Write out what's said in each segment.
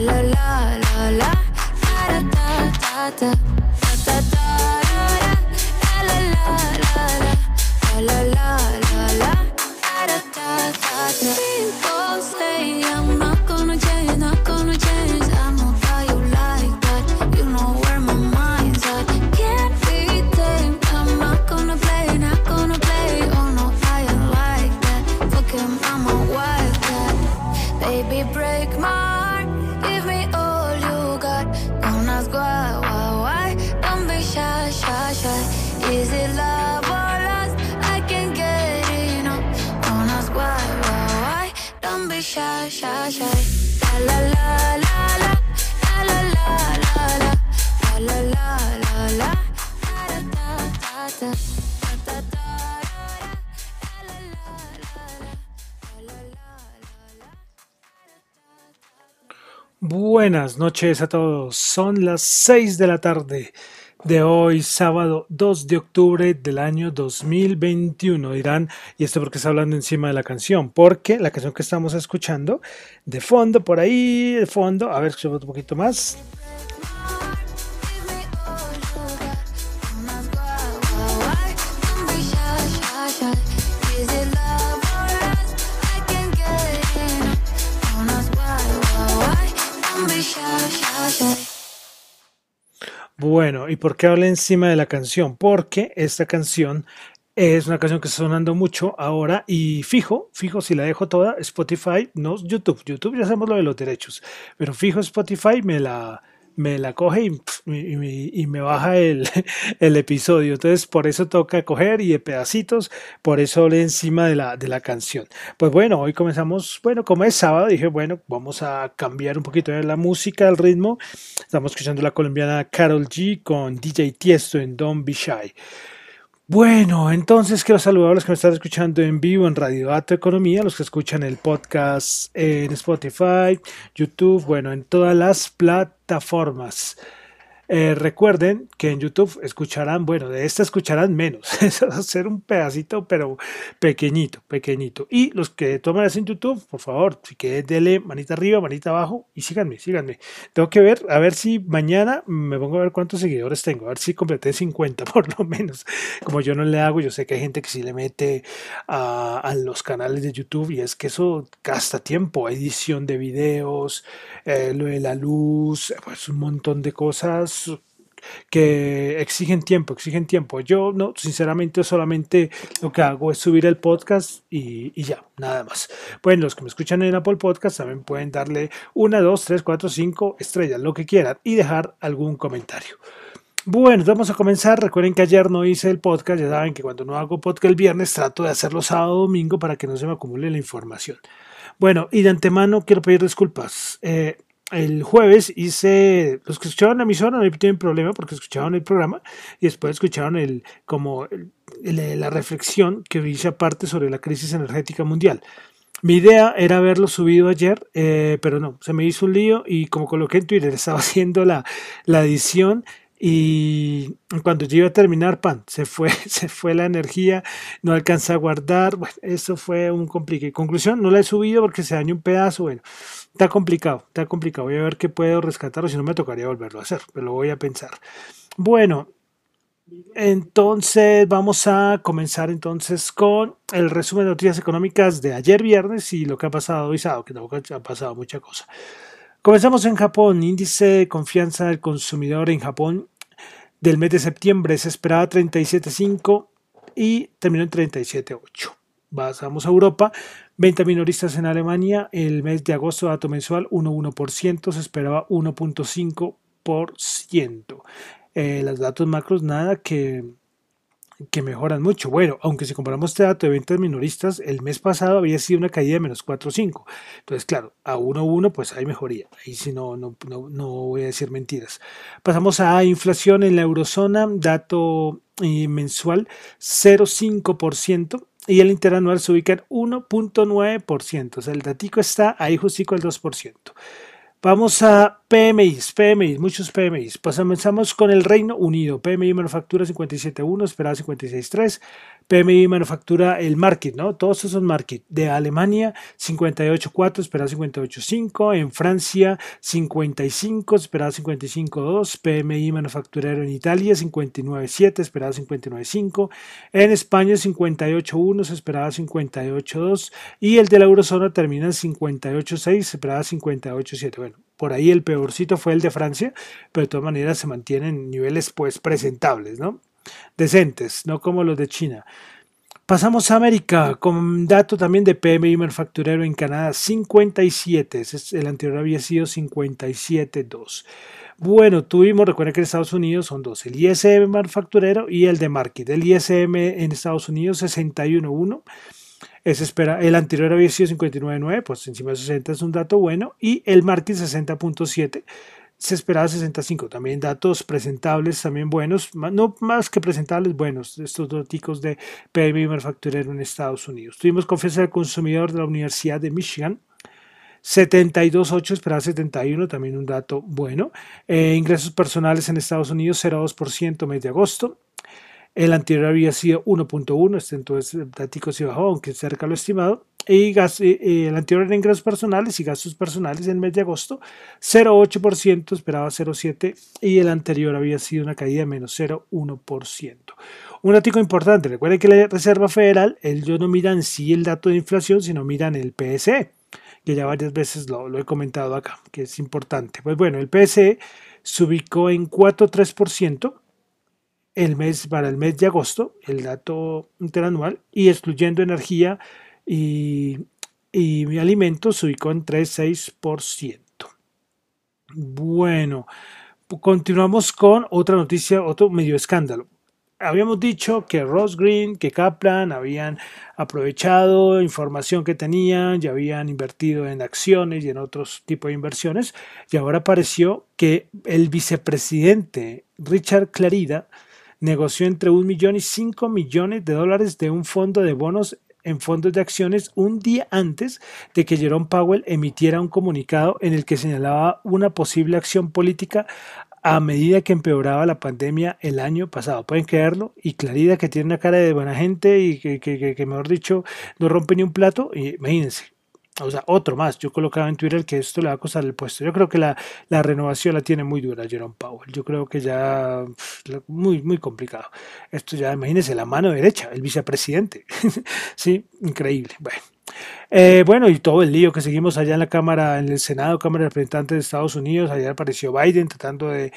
la la la la. Da da da da da da da da la la la la. La la la Buenas noches a todos. Son las 6 de la tarde de hoy, sábado 2 de octubre del año 2021. Dirán, ¿y esto porque está hablando encima de la canción? Porque la canción que estamos escuchando, de fondo, por ahí, de fondo, a ver, escuchamos un poquito más. Bueno, ¿y por qué habla encima de la canción? Porque esta canción es una canción que está sonando mucho ahora y fijo, fijo, si la dejo toda, Spotify, no YouTube, YouTube ya sabemos lo de los derechos, pero fijo Spotify me la, me la coge y, y me- baja el, el episodio. Entonces, por eso toca coger y de pedacitos, por eso hablé encima de la, de la canción. Pues bueno, hoy comenzamos, bueno, como es sábado, dije, bueno, vamos a cambiar un poquito de la música, el ritmo. Estamos escuchando la colombiana Carol G con DJ Tiesto en Don't Be Shy. Bueno, entonces quiero saludar a los que me están escuchando en vivo en Radio Dato Economía, los que escuchan el podcast en Spotify, YouTube, bueno, en todas las plataformas. Eh, recuerden que en YouTube escucharán, bueno, de esta escucharán menos. Eso va a ser un pedacito, pero pequeñito, pequeñito. Y los que toman eso en YouTube, por favor, si quieres, dele manita arriba, manita abajo y síganme, síganme. Tengo que ver, a ver si mañana me pongo a ver cuántos seguidores tengo, a ver si completé 50 por lo menos. Como yo no le hago, yo sé que hay gente que sí le mete a, a los canales de YouTube y es que eso gasta tiempo, edición de videos, eh, lo de la luz, pues un montón de cosas que exigen tiempo, exigen tiempo. Yo no, sinceramente solamente lo que hago es subir el podcast y, ya, nada más. Bueno, los que me escuchan en Apple Podcast también pueden darle una, dos, tres, cuatro, cinco estrellas, lo que quieran y dejar algún comentario. Bueno, vamos a comenzar. Recuerden que ayer no hice el podcast. Ya saben que cuando no hago podcast el viernes trato de hacerlo sábado o domingo para que no se me acumule la información. Bueno, y de antemano quiero pedir disculpas. Eh, el jueves hice, los que escucharon la emisora no tienen problema porque escucharon el programa y después escucharon el, como la reflexión que hice aparte sobre la crisis energética mundial. Mi idea era haberlo subido ayer, eh, pero no, se me hizo un lío y como coloqué en Twitter, estaba haciendo la, la edición y cuando yo iba a terminar, pan, se fue, se fue la energía, no alcancé a guardar, bueno, eso fue un complique. Conclusión, no la he subido porque se dañó un pedazo, bueno, está complicado, está complicado, voy a ver qué puedo rescatar o si no me tocaría volverlo a hacer, pero lo voy a pensar. Bueno, entonces vamos a comenzar entonces con el resumen de noticias económicas de ayer viernes y lo que ha pasado hoy que tampoco ha pasado mucha cosa. Comenzamos en Japón, índice de confianza del consumidor en Japón del mes de septiembre se esperaba 37.5 y terminó en 37.8. Pasamos a Europa, venta minoristas en Alemania, el mes de agosto dato mensual 1.1%, se esperaba 1.5%. eh, los datos macros nada que, que mejoran mucho. Bueno, aunque si comparamos este dato de ventas minoristas, el mes pasado había sido una caída de menos 4,5. Entonces, claro, a 1,1 pues hay mejoría. Ahí sí no, no, no, no, voy a decir mentiras. Pasamos a inflación en la eurozona, dato eh, mensual 0,5% y el interanual se ubica en 1.9%. O sea, el datico está ahí justico el 2%. Vamos a PMIs, PMIs, muchos PMIs. Pasamos con el Reino Unido. PMI manufactura 57.1, esperaba 56.3. PMI manufactura el market, ¿no? Todos esos son market. De Alemania 58.4, esperaba 58.5. En Francia 55, esperaba 55.2. PMI manufacturero en Italia 59.7, esperaba 59.5. En España 58.1, se esperaba 58.2. Y el de la eurozona termina en 58.6, se esperaba 58.7. Bueno, por ahí el peorcito fue el de Francia, pero de todas maneras se mantienen niveles pues presentables, ¿no? Decentes, no como los de China. Pasamos a América con dato también de PMI manufacturero en Canadá 57, el anterior había sido 57.2. Bueno, tuvimos, recuerden que en Estados Unidos son dos, el ISM manufacturero y el de market. El ISM en Estados Unidos 61.1 espera, el anterior había sido 59.9, pues encima de 60 es un dato bueno, y el market 60.7 se esperaba 65. También datos presentables, también buenos, no más que presentables, buenos, estos datos de PMI manufacturero en Estados Unidos. Tuvimos confianza del consumidor de la Universidad de Michigan. 72.8, esperaba 71, también un dato bueno. Eh, ingresos personales en Estados Unidos, 0,2% mes de agosto. El anterior había sido 1.1, este entonces el tático se bajó, aunque cerca lo estimado. Y el anterior era ingresos personales y gastos personales en el mes de agosto, 0,8%, esperaba 0,7% y el anterior había sido una caída de menos 0,1%. Un dato importante, recuerden que la Reserva Federal, ellos no miran sí el dato de inflación, sino miran el PSE, que ya varias veces lo, lo he comentado acá, que es importante. Pues bueno, el PSE se ubicó en 4,3%, el mes, para el mes de agosto, el dato interanual, y excluyendo energía y, y alimentos, se ubicó en 3,6%. Bueno, continuamos con otra noticia, otro medio escándalo. Habíamos dicho que Ross Green, que Kaplan habían aprovechado información que tenían, ya habían invertido en acciones y en otros tipos de inversiones, y ahora apareció que el vicepresidente Richard Clarida negoció entre un millón y cinco millones de dólares de un fondo de bonos en fondos de acciones un día antes de que Jerome Powell emitiera un comunicado en el que señalaba una posible acción política a medida que empeoraba la pandemia el año pasado. Pueden creerlo. Y Clarida, que tiene una cara de buena gente y que, mejor dicho, no rompe ni un plato. Imagínense, o sea, otro más. Yo colocaba en Twitter que esto le va a costar el puesto. Yo creo que la, renovación la tiene muy dura Jerome Powell. Yo creo que ya muy, muy complicado. Esto ya, imagínense, la mano derecha, el vicepresidente. sí, increíble. Bueno. Eh, bueno, y todo el lío que seguimos allá en la Cámara, en el Senado, Cámara de Representantes de Estados Unidos, allá apareció Biden tratando de,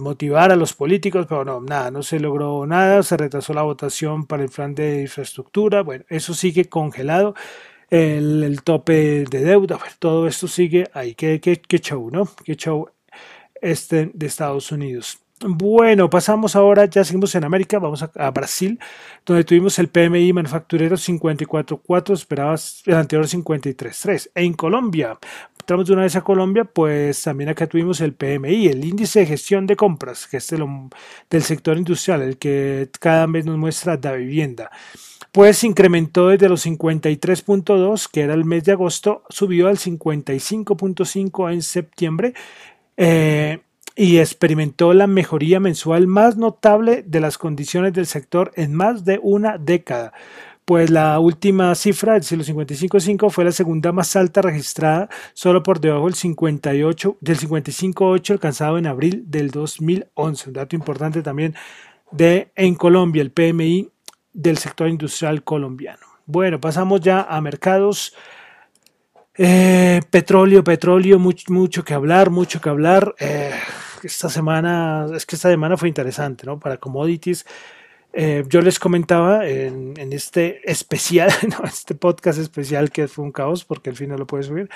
motivar a los políticos, pero no, nada, no se logró nada, se retrasó la votación para el plan de infraestructura, bueno, eso sigue congelado el, tope de deuda, todo esto sigue ahí. Qué, qué, ¿no? Qué show este de Estados Unidos. Bueno, pasamos ahora, ya seguimos en América, vamos a, Brasil, donde tuvimos el PMI manufacturero 54.4, esperabas el anterior 53.3. En Colombia, entramos de una vez a Colombia, pues también acá tuvimos el PMI, el índice de gestión de compras, que es del sector industrial, el que cada vez nos muestra la vivienda pues incrementó desde los 53.2, que era el mes de agosto, subió al 55.5 en septiembre eh, y experimentó la mejoría mensual más notable de las condiciones del sector en más de una década. Pues la última cifra, decir, los 55.5, fue la segunda más alta registrada, solo por debajo del 58, del 55.8 alcanzado en abril del 2011. Un dato importante también de en Colombia, el PMI del sector industrial colombiano. Bueno, pasamos ya a mercados. Eh, petróleo, petróleo, mucho, mucho, que hablar, mucho que hablar. Eh, esta semana, es que esta semana fue interesante, ¿no? Para commodities. Eh, yo les comentaba en, este especial, ¿no? este podcast especial que fue un caos porque al final lo puede subir,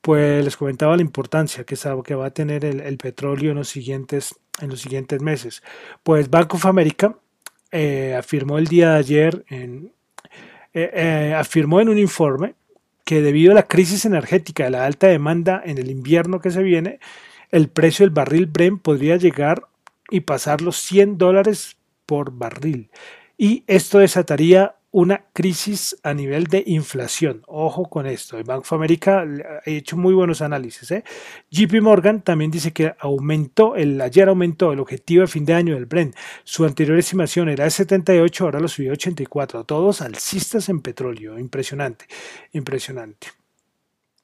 pues les comentaba la importancia que, que va a tener el, petróleo en los siguientes en los siguientes meses. Pues Bank of America eh, afirmó el día de ayer, en, eh, afirmó en un informe que debido a la crisis energética y la alta demanda en el invierno que se viene, el precio del barril Brent podría llegar y pasar los 100 dólares por barril. Y esto desataría una crisis a nivel de inflación. Ojo con esto. El Banco of America ha hecho muy buenos análisis. ¿eh? JP Morgan también dice que aumentó, el, ayer aumentó el objetivo de fin de año del Brent. Su anterior estimación era de 78, ahora lo subió a 84. Todos alcistas en petróleo. Impresionante, impresionante.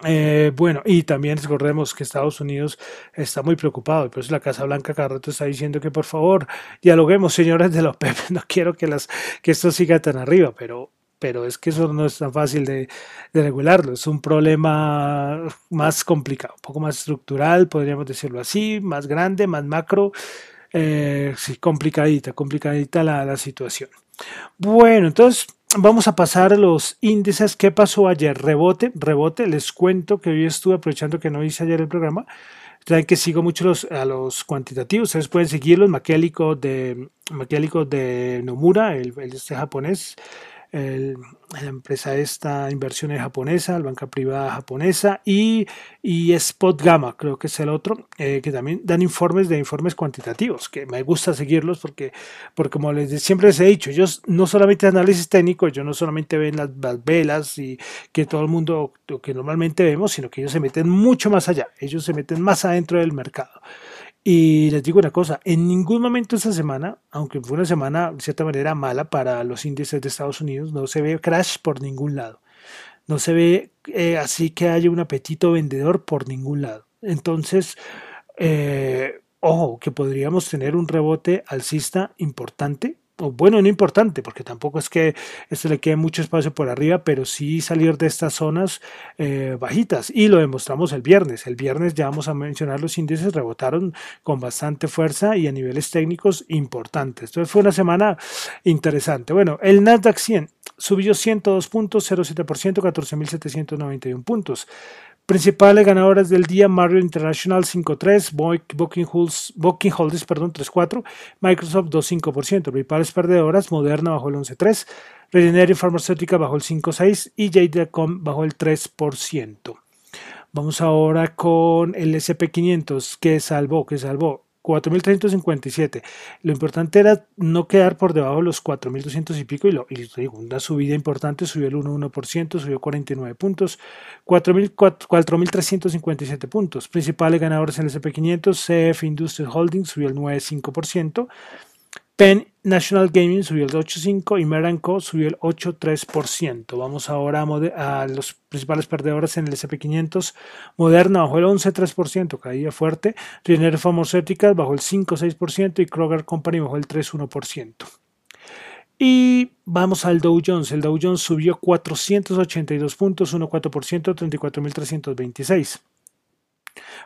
Eh, bueno, y también recordemos que Estados Unidos está muy preocupado, y por eso la Casa Blanca cada rato está diciendo que por favor dialoguemos, señores de la OPEP, no quiero que, las, que esto siga tan arriba, pero, pero es que eso no es tan fácil de, regularlo, es un problema más complicado, un poco más estructural, podríamos decirlo así, más grande, más macro, eh, sí, complicadita, complicadita la, la situación. Bueno, entonces Vamos a pasar a los índices. ¿Qué pasó ayer? Rebote, rebote. Les cuento que hoy estuve aprovechando que no hice ayer el programa. Saben que sigo mucho los, a los cuantitativos. Ustedes pueden seguirlos. Maquiálico de, de Nomura, el, el este japonés la empresa esta, inversiones japonesa, la banca privada japonesa y, y Spot Gamma, creo que es el otro, eh, que también dan informes de informes cuantitativos, que me gusta seguirlos porque, porque como les siempre les he dicho, ellos no solamente análisis técnico, ellos no solamente ven las, las velas y que todo el mundo, que normalmente vemos, sino que ellos se meten mucho más allá, ellos se meten más adentro del mercado. Y les digo una cosa, en ningún momento esta semana, aunque fue una semana de cierta manera mala para los índices de Estados Unidos, no se ve crash por ningún lado. No se ve eh, así que haya un apetito vendedor por ningún lado. Entonces, eh, ojo, que podríamos tener un rebote alcista importante bueno, no importante, porque tampoco es que esto le quede mucho espacio por arriba, pero sí salir de estas zonas eh, bajitas. Y lo demostramos el viernes. El viernes ya vamos a mencionar los índices, rebotaron con bastante fuerza y a niveles técnicos importantes. Entonces fue una semana interesante. Bueno, el Nasdaq 100 subió 102 puntos, 0,7%, 14.791 puntos. Principales ganadoras del día, Mario International 5.3, Booking Holdings, perdón, 3.4, Microsoft 2.5%. Principales perdedoras, Moderna bajó el 11.3, Regeneron Farmacéutica bajó el 5.6 y JD.com bajó el 3%. Vamos ahora con el SP500 que salvó, que salvó 4.357. Lo importante era no quedar por debajo de los 4.200 y pico y, lo, y digo, una subida importante, subió el 1,1%, subió 49 puntos, 4.357 puntos. Principales ganadores en el SP500, CF Industrial Holdings subió el 9,5%, Penn National Gaming subió el 8.5% y Meranco subió el 8.3%. Vamos ahora a, a, los principales perdedores en el SP500. Moderna bajó el 11.3%, caía fuerte. Riener Pharmaceuticals bajó el 5.6% y Kroger Company bajó el 3.1%. Y vamos al Dow Jones. El Dow Jones subió 482 puntos, 1,4%, 34.326.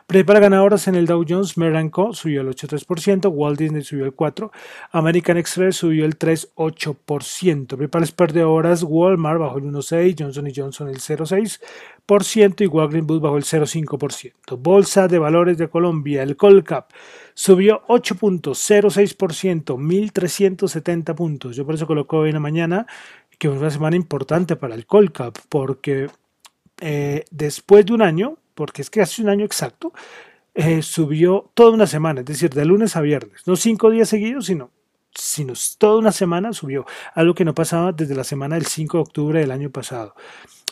Para ganadoras en el Dow Jones, Meranco subió el 8,3%, Walt Disney subió el 4%, American Express subió el 3,8%. Principales perdedoras, Walmart bajó el 1,6%, Johnson Johnson el 0,6% y Walgreens Boots bajó el 0,5%. Bolsa de Valores de Colombia, el Colcap subió 8.06%, 1.370 puntos. Yo por eso coloco hoy en la mañana que fue una semana importante para el Colcap, porque eh, después de un año, porque es que hace un año exacto, eh, subió toda una semana, es decir, de lunes a viernes, no cinco días seguidos, sino, sino toda una semana subió, algo que no pasaba desde la semana del 5 de octubre del año pasado.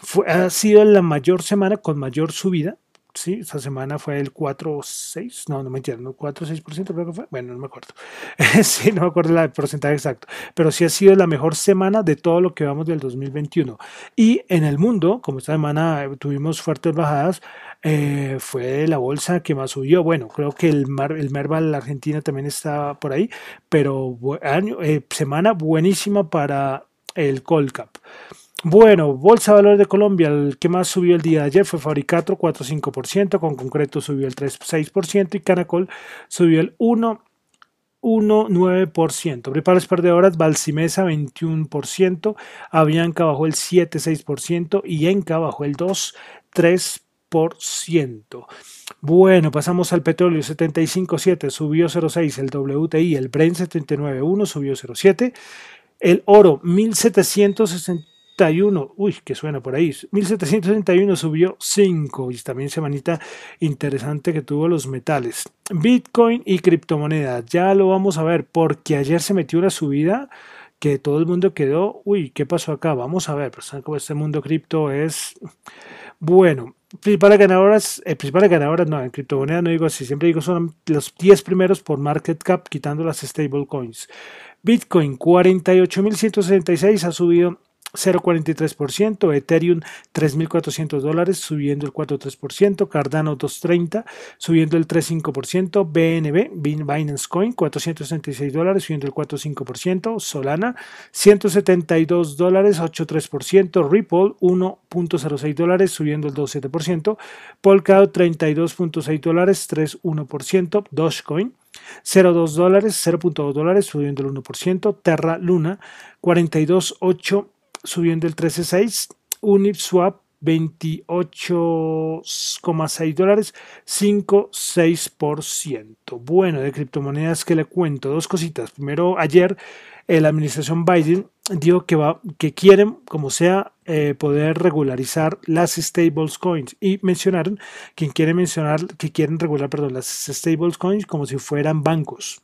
Fue, ha sido la mayor semana con mayor subida sí, esta semana fue el 4,6, no, no me entiendo, 4,6% creo que fue, bueno, no me acuerdo, sí, no me acuerdo el porcentaje exacto, pero sí ha sido la mejor semana de todo lo que vamos del 2021. Y en el mundo, como esta semana tuvimos fuertes bajadas, eh, fue la bolsa que más subió. Bueno, creo que el, Mar, el Merval Argentina también está por ahí, pero año, eh, semana buenísima para el Colcap. Bueno, Bolsa de Valores de Colombia, el que más subió el día de ayer fue Fabricato, 4,5%, con concreto subió el 3,6% y Canacol subió el 1,9%. Principales perdedoras, Balsimesa 21%, Avianca bajó el 7,6% y Enca bajó el 2,3%. 2%. Bueno, pasamos al petróleo 75.7, subió 0.6, el WTI, el Brent 79.1, subió 0.7, el oro 1761, uy, que suena por ahí, 1761 subió 5 y también semanita interesante que tuvo los metales. Bitcoin y criptomonedas, ya lo vamos a ver porque ayer se metió una subida que todo el mundo quedó, uy, ¿qué pasó acá? Vamos a ver, cómo este mundo cripto es bueno. Principales ganadoras, eh, principales ganadoras, no, en criptomonedas no digo así, siempre digo son los 10 primeros por market cap, quitando las stable coins. Bitcoin 48.166 ha subido 0,43%, Ethereum 3.400 dólares subiendo el 4,3%, Cardano 230 subiendo el 3,5%, BNB, Binance Coin 466 dólares subiendo el 4,5%, Solana 172 dólares 8,3%, Ripple 1,06 dólares subiendo el 2,7%, Polkadot 32,6 dólares 3,1%, Dogecoin 0,2 dólares, 0.2 dólares, subiendo el 1%. Terra Luna, 42,8 subiendo el 13.6, Uniswap 28,6 dólares, 5,6%. Bueno, de criptomonedas que le cuento, dos cositas. Primero, ayer eh, la administración Biden dijo que, va, que quieren, como sea, eh, poder regularizar las stables coins y mencionaron, quien quiere mencionar, que quieren regular, perdón, las stables coins como si fueran bancos.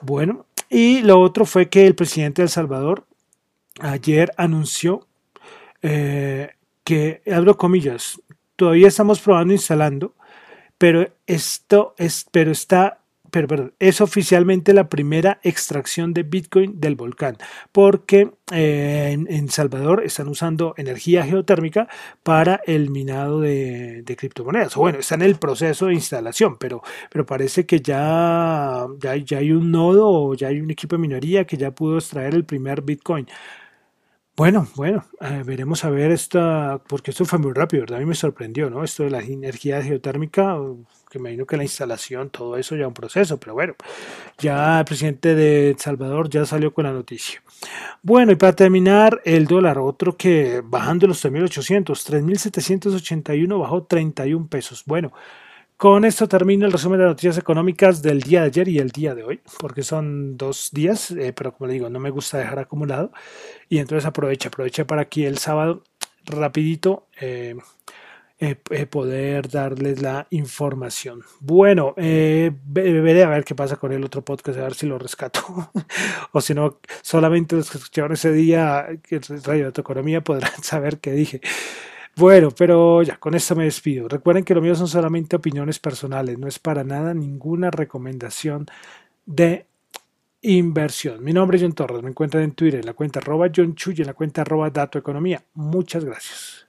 Bueno, y lo otro fue que el presidente de El Salvador, ayer anunció eh, que, abro comillas, todavía estamos probando instalando, pero esto es, pero está, pero, es oficialmente la primera extracción de Bitcoin del volcán, porque eh, en, Salvador están usando energía geotérmica para el minado de, criptomonedas. O bueno, está en el proceso de instalación, pero, pero parece que ya, ya, ya hay un nodo o ya hay un equipo de minería que ya pudo extraer el primer Bitcoin. Bueno, bueno, veremos a ver esta, porque esto fue muy rápido, ¿verdad? A mí me sorprendió, ¿no? Esto de la energía geotérmica, que me imagino que la instalación, todo eso ya un proceso, pero bueno, ya el presidente de El Salvador ya salió con la noticia. Bueno, y para terminar, el dólar, otro que bajando los 3.800, 3.781 bajó 31 pesos. Bueno, con esto termino el resumen de noticias económicas del día de ayer y el día de hoy, porque son dos días, eh, pero como le digo, no me gusta dejar acumulado. Y entonces aprovecha, aprovecha para aquí el sábado rapidito eh, eh, poder darles la información. Bueno, veré a ver qué pasa con el otro podcast, a ver si lo rescato. o si no, solamente los que escucharon ese día, que Radio de Economía, podrán saber qué dije. Bueno, pero ya, con esto me despido. Recuerden que lo mío son solamente opiniones personales, no es para nada ninguna recomendación de inversión. Mi nombre es John Torres, me encuentran en Twitter en la cuenta arroba John Chuy en la cuenta arroba Dato Economía. Muchas gracias.